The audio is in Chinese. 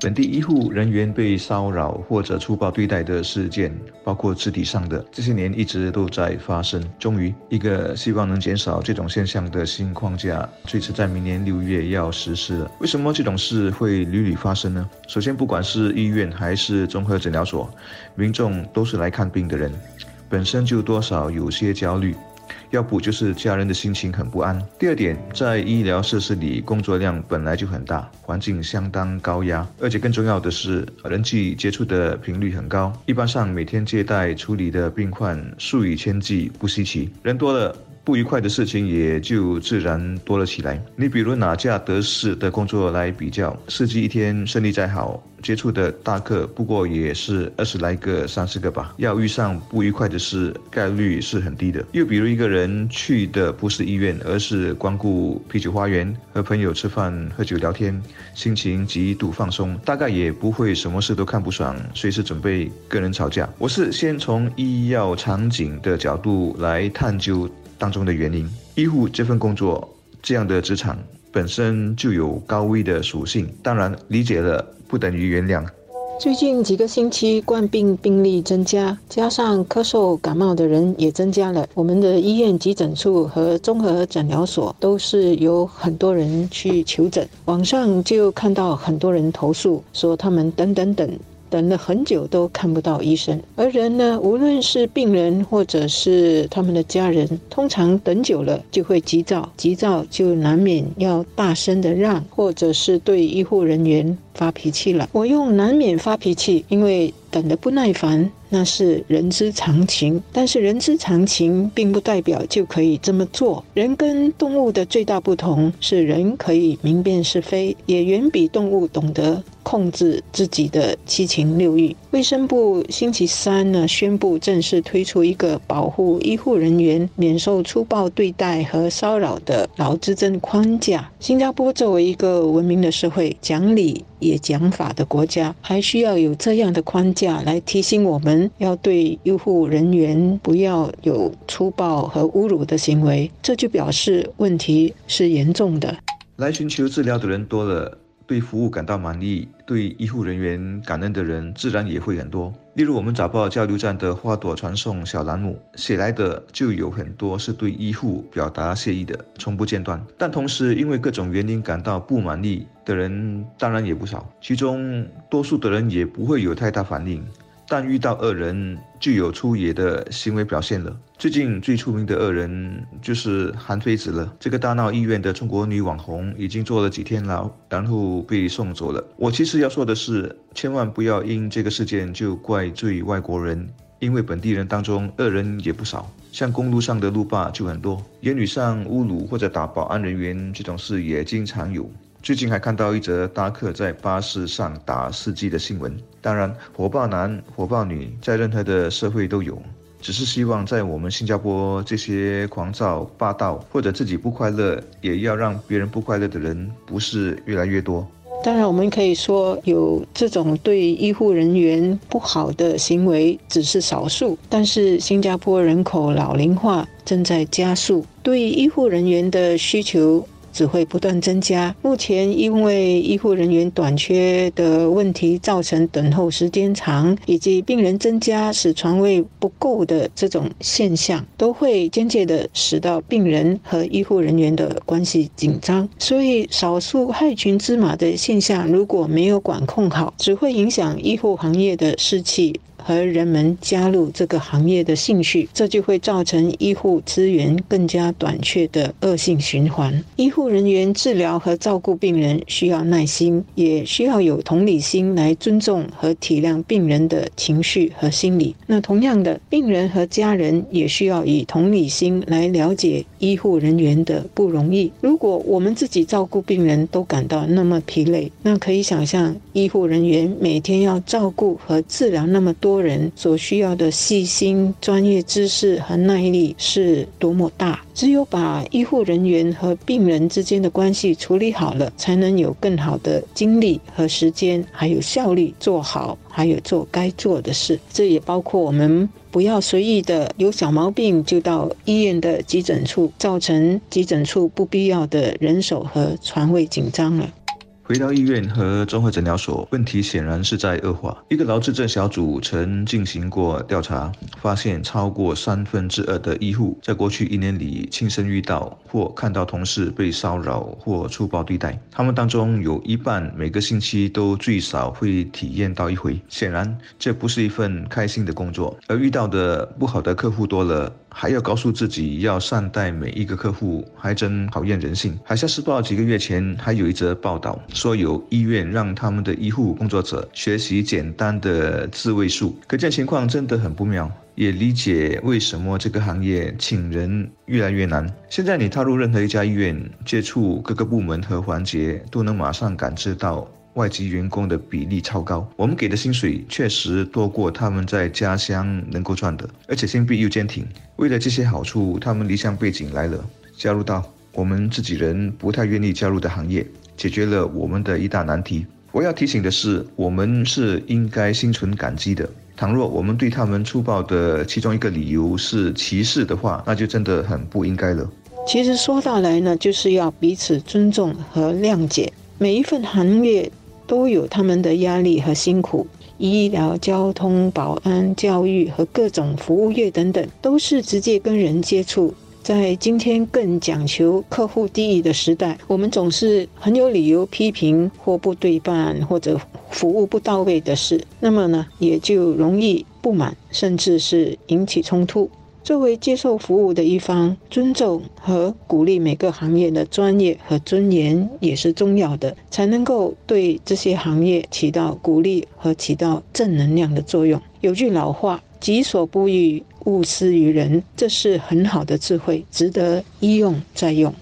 本地医护人员被骚扰或者粗暴对待的事件，包括肢体上的，这些年一直都在发生。终于，一个希望能减少这种现象的新框架，最迟在明年六月要实施了。为什么这种事会屡屡发生呢？首先，不管是医院还是综合诊疗所，民众都是来看病的人，本身就多少有些焦虑。要不就是家人的心情很不安。第二点，在医疗设施里工作量本来就很大，环境相当高压，而且更重要的是人际接触的频率很高。一般上每天接待处理的病患数以千计，不稀奇。人多了。不愉快的事情也就自然多了起来。你比如拿架德士的工作来比较，司机一天生意再好，接触的大客不过也是二十来个、三十个吧，要遇上不愉快的事概率是很低的。又比如一个人去的不是医院，而是光顾啤酒花园，和朋友吃饭、喝酒聊天，心情极度放松，大概也不会什么事都看不爽，随时准备跟人吵架。我是先从医药场景的角度来探究。当中的原因，医护这份工作，这样的职场本身就有高危的属性。当然，理解了不等于原谅。最近几个星期，冠病病例增加，加上咳嗽感冒的人也增加了。我们的医院急诊处和综合诊疗所都是有很多人去求诊。网上就看到很多人投诉，说他们等等等。等了很久都看不到医生，而人呢，无论是病人或者是他们的家人，通常等久了就会急躁，急躁就难免要大声的让，或者是对医护人员发脾气了。我用难免发脾气，因为等得不耐烦。那是人之常情，但是人之常情并不代表就可以这么做。人跟动物的最大不同是，人可以明辨是非，也远比动物懂得控制自己的七情六欲。卫生部星期三呢宣布正式推出一个保护医护人员免受粗暴对待和骚扰的劳资争框架。新加坡作为一个文明的社会、讲理也讲法的国家，还需要有这样的框架来提醒我们。要对医护人员不要有粗暴和侮辱的行为，这就表示问题是严重的。来寻求治疗的人多了，对服务感到满意，对医护人员感恩的人自然也会很多。例如，我们早报交流站的花朵传送小栏目写来的就有很多是对医护表达谢意的，从不间断。但同时，因为各种原因感到不满意的人当然也不少，其中多数的人也不会有太大反应。但遇到恶人，具有出野的行为表现了。最近最出名的恶人就是韩非子了。这个大闹医院的中国女网红已经坐了几天牢，然后被送走了。我其实要说的是，千万不要因这个事件就怪罪外国人，因为本地人当中恶人也不少。像公路上的路霸就很多，言语上侮辱或者打保安人员这种事也经常有。最近还看到一则搭客在巴士上打司机的新闻。当然，火爆男、火爆女在任何的社会都有，只是希望在我们新加坡，这些狂躁、霸道或者自己不快乐，也要让别人不快乐的人不是越来越多。当然，我们可以说有这种对医护人员不好的行为只是少数，但是新加坡人口老龄化正在加速，对医护人员的需求。只会不断增加。目前因为医护人员短缺的问题，造成等候时间长，以及病人增加使床位不够的这种现象，都会间接的使到病人和医护人员的关系紧张。所以，少数害群之马的现象如果没有管控好，只会影响医护行业的士气。和人们加入这个行业的兴趣，这就会造成医护资源更加短缺的恶性循环。医护人员治疗和照顾病人需要耐心，也需要有同理心来尊重和体谅病人的情绪和心理。那同样的，病人和家人也需要以同理心来了解医护人员的不容易。如果我们自己照顾病人都感到那么疲累，那可以想象医护人员每天要照顾和治疗那么多。多人所需要的细心、专业知识和耐力是多么大。只有把医护人员和病人之间的关系处理好了，才能有更好的精力和时间，还有效率做好，还有做该做的事。这也包括我们不要随意的有小毛病就到医院的急诊处，造成急诊处不必要的人手和床位紧张了。回到医院和综合诊疗所，问题显然是在恶化。一个劳资症小组曾进行过调查，发现超过三分之二的医护在过去一年里亲身遇到或看到同事被骚扰或粗暴对待。他们当中有一半每个星期都最少会体验到一回。显然，这不是一份开心的工作。而遇到的不好的客户多了，还要告诉自己要善待每一个客户，还真考验人性。海峡时报几个月前还有一则报道。说有医院让他们的医护工作者学习简单的自卫术，可见情况真的很不妙。也理解为什么这个行业请人越来越难。现在你踏入任何一家医院，接触各个部门和环节，都能马上感知到外籍员工的比例超高。我们给的薪水确实多过他们在家乡能够赚的，而且心臂又坚挺。为了这些好处，他们离乡背井来了，加入到我们自己人不太愿意加入的行业。解决了我们的一大难题。我要提醒的是，我们是应该心存感激的。倘若我们对他们粗暴的其中一个理由是歧视的话，那就真的很不应该了。其实说到来呢，就是要彼此尊重和谅解。每一份行业都有他们的压力和辛苦，医疗、交通、保安、教育和各种服务业等等，都是直接跟人接触。在今天更讲求客户第一的时代，我们总是很有理由批评或不对办或者服务不到位的事，那么呢，也就容易不满，甚至是引起冲突。作为接受服务的一方，尊重和鼓励每个行业的专业和尊严也是重要的，才能够对这些行业起到鼓励和起到正能量的作用。有句老话。己所不欲，勿施于人，这是很好的智慧，值得一用再用。